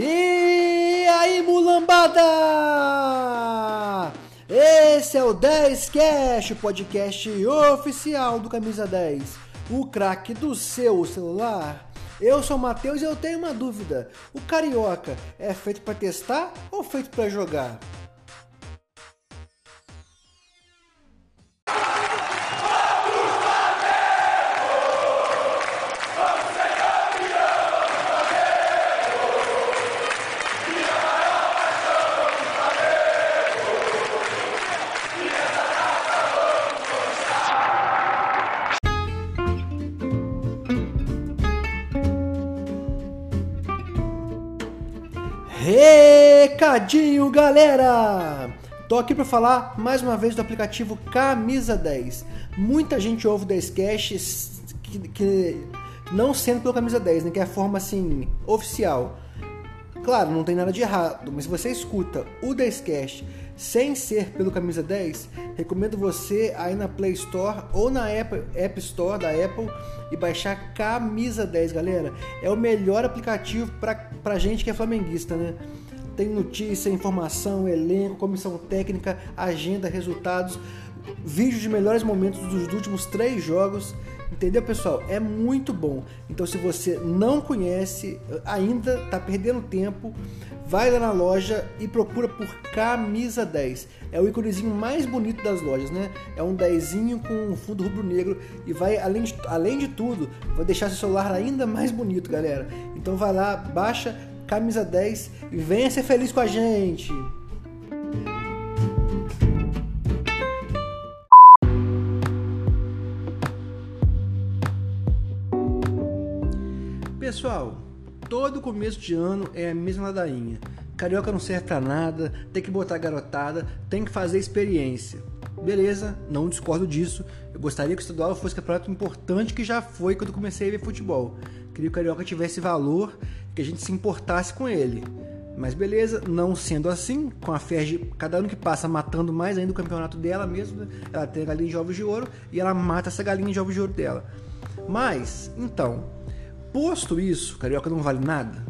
E aí, mulambada! Esse é o 10 Cash, o podcast oficial do Camisa 10, o craque do seu celular. Eu sou o Matheus e eu tenho uma dúvida: o carioca é feito para testar ou feito para jogar? Recadinho, galera! Tô aqui para falar mais uma vez do aplicativo Camisa 10. Muita gente ouve o 10 Cash que, que não sendo pelo Camisa 10, né, que é a forma assim oficial. Claro, não tem nada de errado, mas se você escuta o 10 Cash sem ser pelo Camisa 10, recomendo você aí na Play Store ou na App, App Store da Apple e baixar Camisa 10, galera. É o melhor aplicativo para pra gente que é flamenguista, né? Tem notícia, informação, elenco, comissão técnica, agenda, resultados, vídeos de melhores momentos dos últimos três jogos. Entendeu, pessoal? É muito bom. Então, se você não conhece, ainda está perdendo tempo, vai lá na loja e procura por Camisa 10. É o íconezinho mais bonito das lojas, né? É um dezinho com um fundo rubro-negro e vai, além de, além de tudo, vai deixar seu celular ainda mais bonito, galera. Então, vai lá, baixa camisa 10 e venha ser feliz com a gente. Pessoal, todo começo de ano é a mesma ladainha. Carioca não serve pra nada, tem que botar garotada, tem que fazer experiência. Beleza, não discordo disso. Eu gostaria que o estadual fosse campeonato importante que já foi quando comecei a ver futebol. Queria que o Carioca tivesse valor que a gente se importasse com ele. Mas beleza, não sendo assim, com a Ferg, cada ano que passa matando mais ainda o campeonato dela mesmo, né? ela tem a galinha de ovos de ouro e ela mata essa galinha de ovos de ouro dela. Mas, então, posto isso, Carioca não vale nada,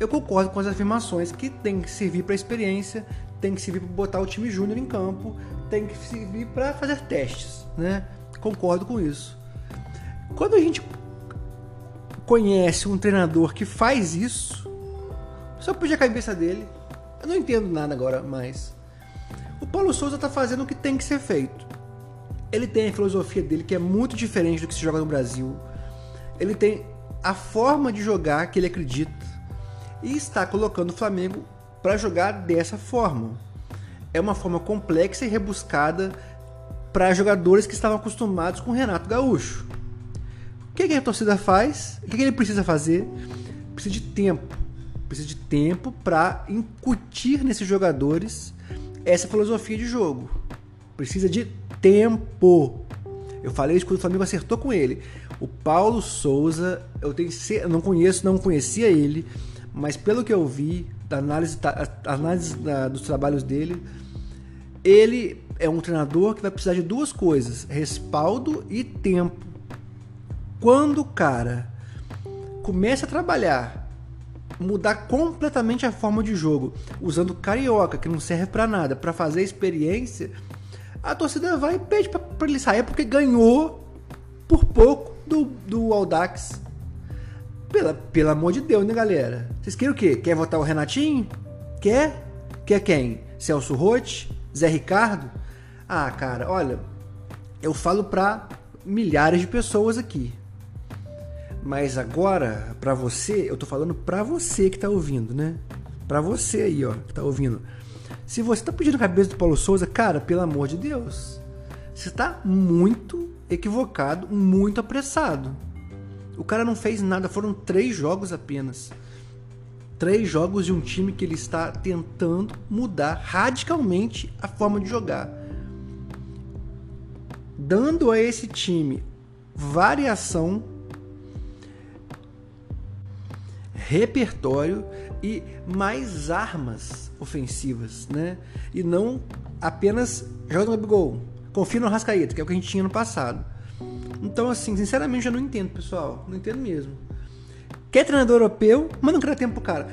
eu concordo com as afirmações que tem que servir para experiência, tem que servir para botar o time júnior em campo, tem que servir para fazer testes, né? Concordo com isso. Quando a gente conhece um treinador que faz isso, só puxa a cabeça dele. Eu não entendo nada agora mais. O Paulo Souza está fazendo o que tem que ser feito. Ele tem a filosofia dele que é muito diferente do que se joga no Brasil. Ele tem a forma de jogar que ele acredita e está colocando o Flamengo para jogar dessa forma. É uma forma complexa e rebuscada para jogadores que estavam acostumados com Renato Gaúcho que, que a torcida faz? O que, que ele precisa fazer? Precisa de tempo. Precisa de tempo para incutir nesses jogadores essa filosofia de jogo. Precisa de tempo. Eu falei isso quando o Flamengo acertou com ele. O Paulo Souza, eu tenho não conheço, não conhecia ele, mas pelo que eu vi, da análise, da análise da, dos trabalhos dele, ele é um treinador que vai precisar de duas coisas: respaldo e tempo. Quando o cara começa a trabalhar, mudar completamente a forma de jogo, usando carioca, que não serve para nada, para fazer experiência, a torcida vai e pede para ele sair porque ganhou por pouco do, do Aldax. Pela, pelo amor de Deus, né, galera? Vocês querem o quê? Quer votar o Renatinho? Quer? Quer quem? Celso Rotti? Zé Ricardo? Ah, cara, olha, eu falo pra milhares de pessoas aqui. Mas agora, para você, eu tô falando para você que tá ouvindo, né? Para você aí, ó, que tá ouvindo. Se você tá pedindo a cabeça do Paulo Souza, cara, pelo amor de Deus, você tá muito equivocado, muito apressado. O cara não fez nada, foram três jogos apenas. Três jogos de um time que ele está tentando mudar radicalmente a forma de jogar. Dando a esse time variação repertório e mais armas ofensivas, né? E não apenas joga no gol, confia no Rascaeta, que é o que a gente tinha no passado. Então, assim, sinceramente, eu não entendo, pessoal. Não entendo mesmo. Quer treinador europeu, mas não quer tempo cara.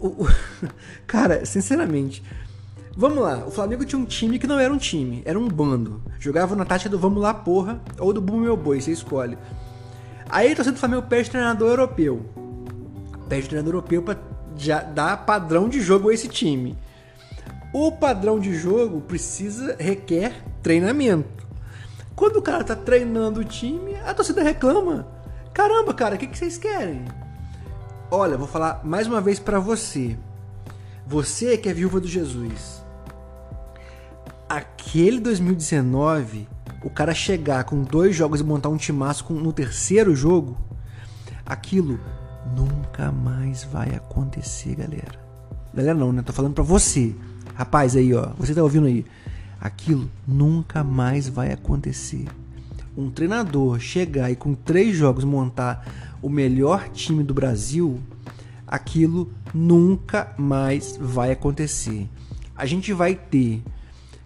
O, cara, sinceramente. Vamos lá, o Flamengo tinha um time que não era um time, era um bando. Jogava na tática do vamos lá, porra, ou do bum meu boi, você escolhe. Aí a torcida do Flamengo pede treinador europeu. Pede treinador europeu já dar padrão de jogo a esse time. O padrão de jogo precisa, requer treinamento. Quando o cara tá treinando o time, a torcida reclama. Caramba, cara, o que, que vocês querem? Olha, vou falar mais uma vez para você. Você que é viúva do Jesus. Aquele 2019, o cara chegar com dois jogos e montar um timaço no terceiro jogo, aquilo nunca mais vai acontecer, galera. Galera não, né? Tô falando pra você. Rapaz aí, ó. Você tá ouvindo aí. Aquilo nunca mais vai acontecer. Um treinador chegar e com três jogos montar o melhor time do Brasil, aquilo nunca mais vai acontecer. A gente vai ter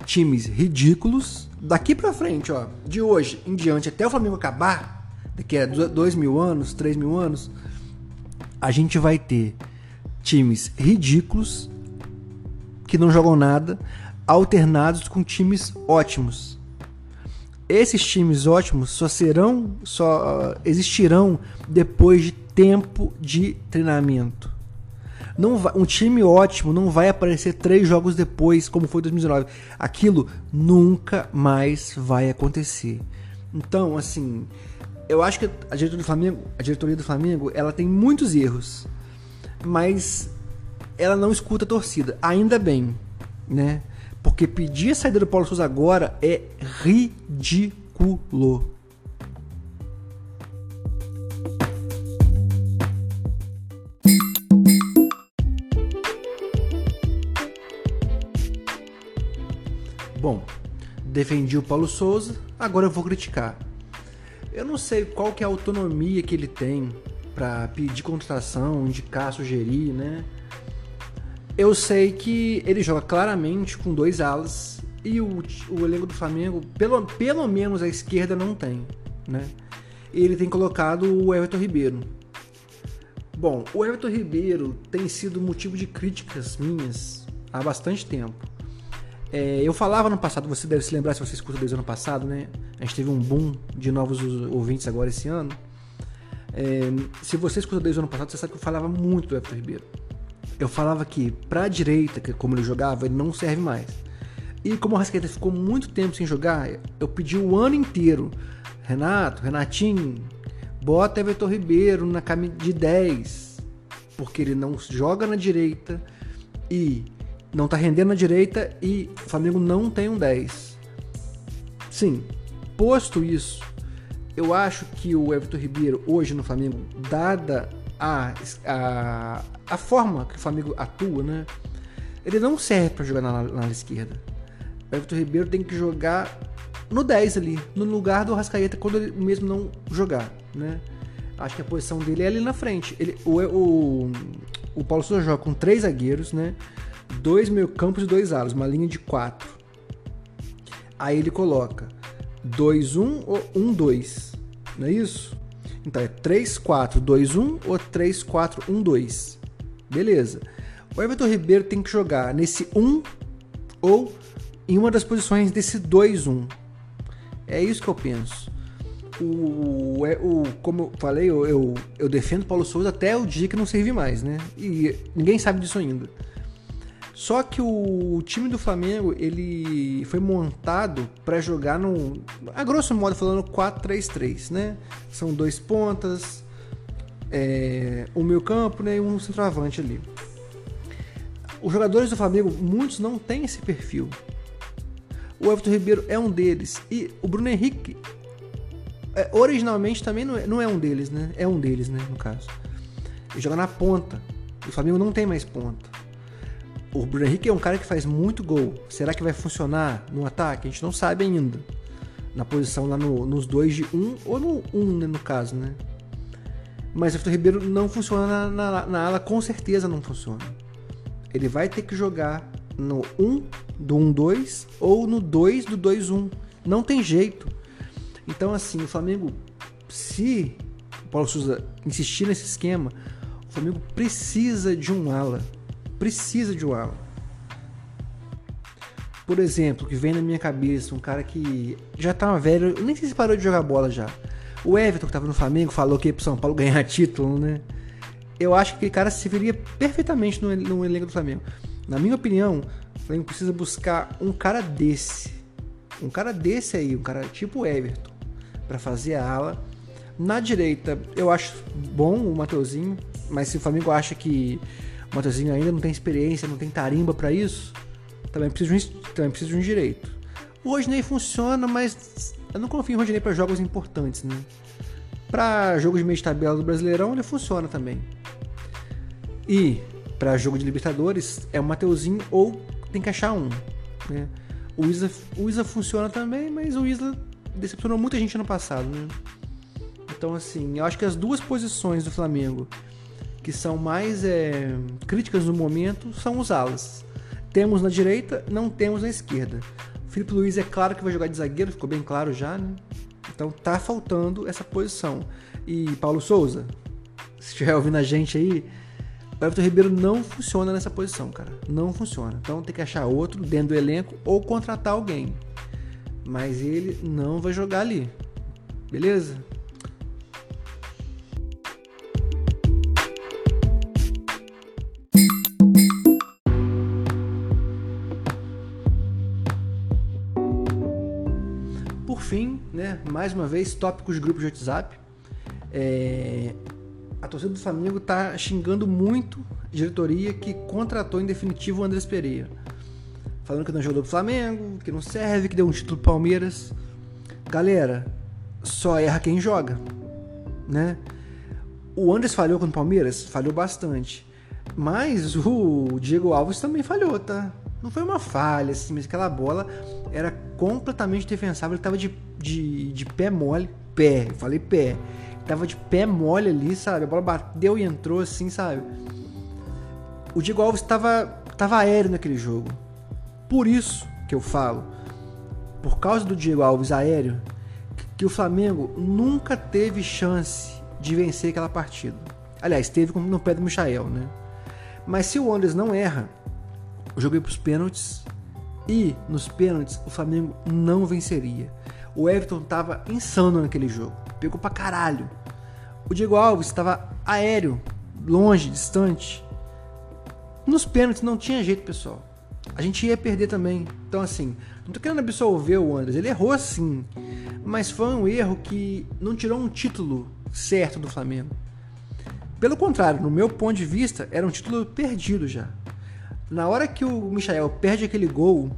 times ridículos daqui para frente, ó, de hoje em diante até o Flamengo acabar, daqui a dois mil anos, três mil anos, a gente vai ter times ridículos que não jogam nada, alternados com times ótimos esses times ótimos só serão, só uh, existirão depois de tempo de treinamento. Não vai, um time ótimo não vai aparecer três jogos depois, como foi em 2019. Aquilo nunca mais vai acontecer. Então, assim, eu acho que a diretoria do Flamengo, a diretoria do Flamengo, ela tem muitos erros, mas ela não escuta a torcida. Ainda bem, né? Porque pedir a saída do Paulo Souza agora é ridículo. Bom, defendi o Paulo Souza, agora eu vou criticar. Eu não sei qual que é a autonomia que ele tem para pedir contratação, indicar, sugerir, né? Eu sei que ele joga claramente com dois alas e o, o elenco do Flamengo, pelo, pelo menos a esquerda, não tem, né? Ele tem colocado o Everton Ribeiro. Bom, o Everton Ribeiro tem sido motivo de críticas minhas há bastante tempo. É, eu falava no passado, você deve se lembrar se você escuta desde o ano passado, né? A gente teve um boom de novos ouvintes agora esse ano. É, se você escuta desde o ano passado, você sabe que eu falava muito do Everton Ribeiro eu falava que para a direita, que como ele jogava, ele não serve mais. E como o Rascaeta ficou muito tempo sem jogar, eu pedi o ano inteiro. Renato, Renatinho, bota Everton Ribeiro na camisa de 10, porque ele não joga na direita e não tá rendendo na direita e o Flamengo não tem um 10. Sim, posto isso, eu acho que o Everton Ribeiro hoje no Flamengo, dada a, a, a forma que o Flamengo atua, né? Ele não serve para jogar na, na, esquerda. O Everton Ribeiro tem que jogar no 10 ali, no lugar do Rascaeta quando ele mesmo não jogar, né? Acho que a posição dele é ali na frente. Ele, o, o, o Paulo Souza joga com três zagueiros, né? Dois meio campos e dois alas, uma linha de quatro. Aí ele coloca 2-1 ou 1-2, não é isso? Então é 3-4-2-1 ou 3-4-1-2. Beleza. O Everton Ribeiro tem que jogar nesse 1 ou em uma das posições desse 2-1. É isso que eu penso. O, o, como eu falei, eu, eu, eu defendo Paulo Souza até o dia que não serve mais, né? E ninguém sabe disso ainda. Só que o time do Flamengo ele foi montado para jogar no, a grosso modo falando 4-3-3, né? São dois pontas, é, um meio campo né, e um centroavante ali. Os jogadores do Flamengo, muitos não têm esse perfil. O Everton Ribeiro é um deles e o Bruno Henrique é, originalmente também não é, não é um deles, né? É um deles, né? No caso, ele joga na ponta. O Flamengo não tem mais ponta. O Bruno Henrique é um cara que faz muito gol. Será que vai funcionar no ataque? A gente não sabe ainda. Na posição lá no, nos dois de um ou no um, né, no caso, né? Mas o Everton Ribeiro não funciona na, na, na, ala, com certeza não funciona. Ele vai ter que jogar no 1 do 1-2 ou no 2 do 2-1. Não tem jeito. Então, assim, o Flamengo, se Paulo Souza insistir nesse esquema, o Flamengo precisa de um ala. Precisa de um ala. Por exemplo, que vem na minha cabeça, um cara que já tá velho, nem sei se parou de jogar bola já. O Everton, que tava no Flamengo, falou que ia pro São Paulo ganhar título, né? Eu acho que aquele cara se viria perfeitamente no, no elenco do Flamengo. Na minha opinião, o Flamengo precisa buscar um cara desse. Um cara desse aí, um cara tipo Everton, para fazer a ala. Na direita, eu acho bom o Mateuzinho, mas se o Flamengo acha que o Mateuzinho ainda não tem experiência, não tem tarimba para isso, também precisa, de um, também precisa de um direito. O Rodney funciona, mas eu não confio em Rodney para jogos importantes, né? Para jogos de meio de tabela do Brasileirão, ele funciona também. E para jogo de Libertadores é o Mateuzinho ou tem que achar um. Né? O, Isla, o Isla funciona também, mas o Isla decepcionou muita gente no passado. Né? Então, assim, eu acho que as duas posições do Flamengo que são mais é, críticas no momento são os alas. Temos na direita, não temos na esquerda. Felipe Luiz é claro que vai jogar de zagueiro, ficou bem claro já, né? Então tá faltando essa posição. E Paulo Souza, se estiver ouvindo a gente aí, o Everton Ribeiro não funciona nessa posição, cara. Não funciona. Então tem que achar outro dentro do elenco ou contratar alguém. Mas ele não vai jogar ali. Beleza? Mais uma vez, tópicos de grupos de WhatsApp. É, a torcida do Flamengo tá xingando muito a diretoria que contratou em definitivo o Andrés Pereira. Falando que não jogou pro Flamengo, que não serve, que deu um título pro Palmeiras. Galera, só erra quem joga, né? O Andrés falhou com o Palmeiras? Falhou bastante. Mas o Diego Alves também falhou, tá? Não foi uma falha, assim, mas aquela bola era completamente defensável. Ele tava de, de, de pé mole. Pé, eu falei pé tava de pé mole ali, sabe? A bola bateu e entrou assim, sabe? O Diego Alves tava, tava aéreo naquele jogo. Por isso que eu falo, por causa do Diego Alves aéreo, que o Flamengo nunca teve chance de vencer aquela partida. Aliás, teve no pé do Michael, né? Mas se o Andres não erra, joguei para os pênaltis e nos pênaltis o Flamengo não venceria. O Everton tava insano naquele jogo. Pegou pra caralho. O Diego Alves estava aéreo, longe, distante. Nos pênaltis não tinha jeito, pessoal. A gente ia perder também. Então, assim, não tô querendo absolver o Andres. Ele errou sim. Mas foi um erro que não tirou um título certo do Flamengo. Pelo contrário, no meu ponto de vista, era um título perdido já. Na hora que o Michael perde aquele gol,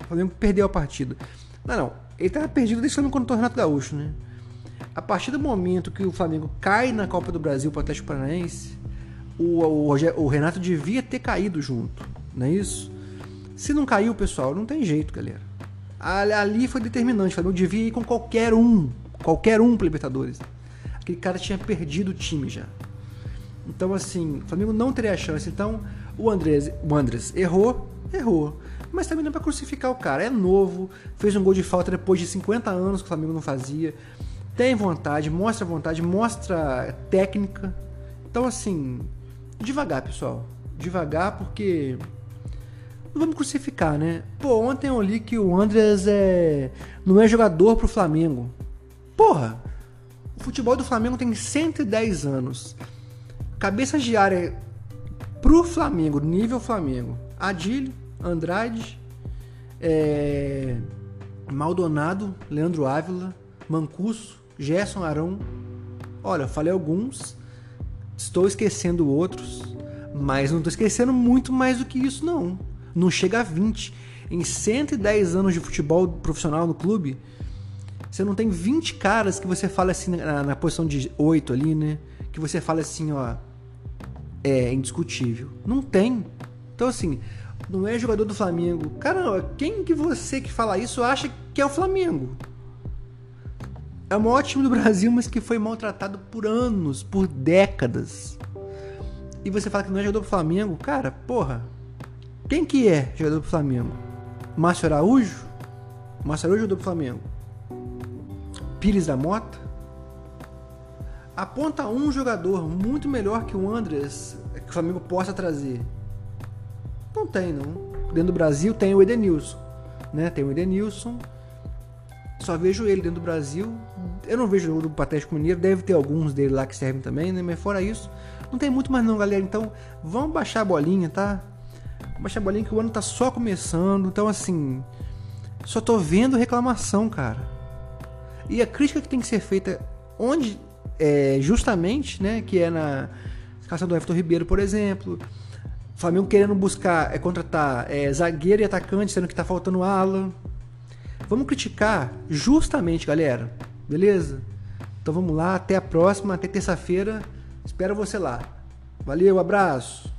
o Flamengo perdeu a partida. Não, não. Ele estava perdido desde quando o Renato Gaúcho, né? A partir do momento que o Flamengo cai na Copa do Brasil para o Atlético Paranaense, o, o, o, Renato devia ter caído junto, não é isso? Se não caiu, pessoal, não tem jeito, galera. Ali foi determinante, o Flamengo devia ir com qualquer um, qualquer um para Libertadores. Aquele cara tinha perdido o time já. Então, assim, o Flamengo não teria a chance. Então, o Andrés, o Andrés errou, errou. Mas também não é pra crucificar o cara. É novo, fez um gol de falta depois de 50 anos que o Flamengo não fazia tem vontade, mostra vontade, mostra técnica. Então, assim, devagar, pessoal. Devagar, porque. Não vamos crucificar, né? Pô, ontem eu li que o Andres é. não é jogador pro Flamengo. Porra! O futebol do Flamengo tem 110 anos. Cabeça de área pro Flamengo, nível Flamengo. Adílio, Andrade, é... Maldonado, Leandro Ávila, Mancuso, Gerson Arão. Olha, falei alguns, estou esquecendo outros, mas não estou esquecendo muito mais do que isso, não. Não chega a 20. Em 110 anos de futebol profissional no clube, você não tem 20 caras que você fala assim na, na posição de 8 ali, né? Que você fala assim, ó. É indiscutível. Não tem. Então, assim, não é jogador do Flamengo. Caramba, quem que você que fala isso acha que é o Flamengo? é o maior time do Brasil, mas que foi maltratado por anos, por décadas. E você fala que não é jogador do Flamengo? Cara, porra. Quem que é jogador do Flamengo? Márcio Araújo? Márcio Araújo é jogador do Flamengo. Pires da Mota? Aponta um jogador muito melhor que o Andres que o Flamengo possa trazer. Não tem, não. Dentro do Brasil tem o Edenilson. Né? Tem o Edenilson. Só vejo ele dentro do Brasil. Eu não vejo o do Atlético Mineiro. Deve ter alguns dele lá que servem também, né? Mas fora isso, não tem muito mais não, galera. Então, vamos baixar a bolinha, tá? Baixar a bolinha que o ano tá só começando. Então, assim, só tô vendo reclamação, cara. E a crítica que tem que ser feita onde é, justamente, né, que é na escalação do Everton Ribeiro, por exemplo, Flamengo querendo buscar, é contratar é, zagueiro e atacante, sendo que tá faltando ala. Vamos criticar justamente, galera. Beleza? Então vamos lá, até a próxima, até terça-feira. Espero você lá. Valeu, abraço.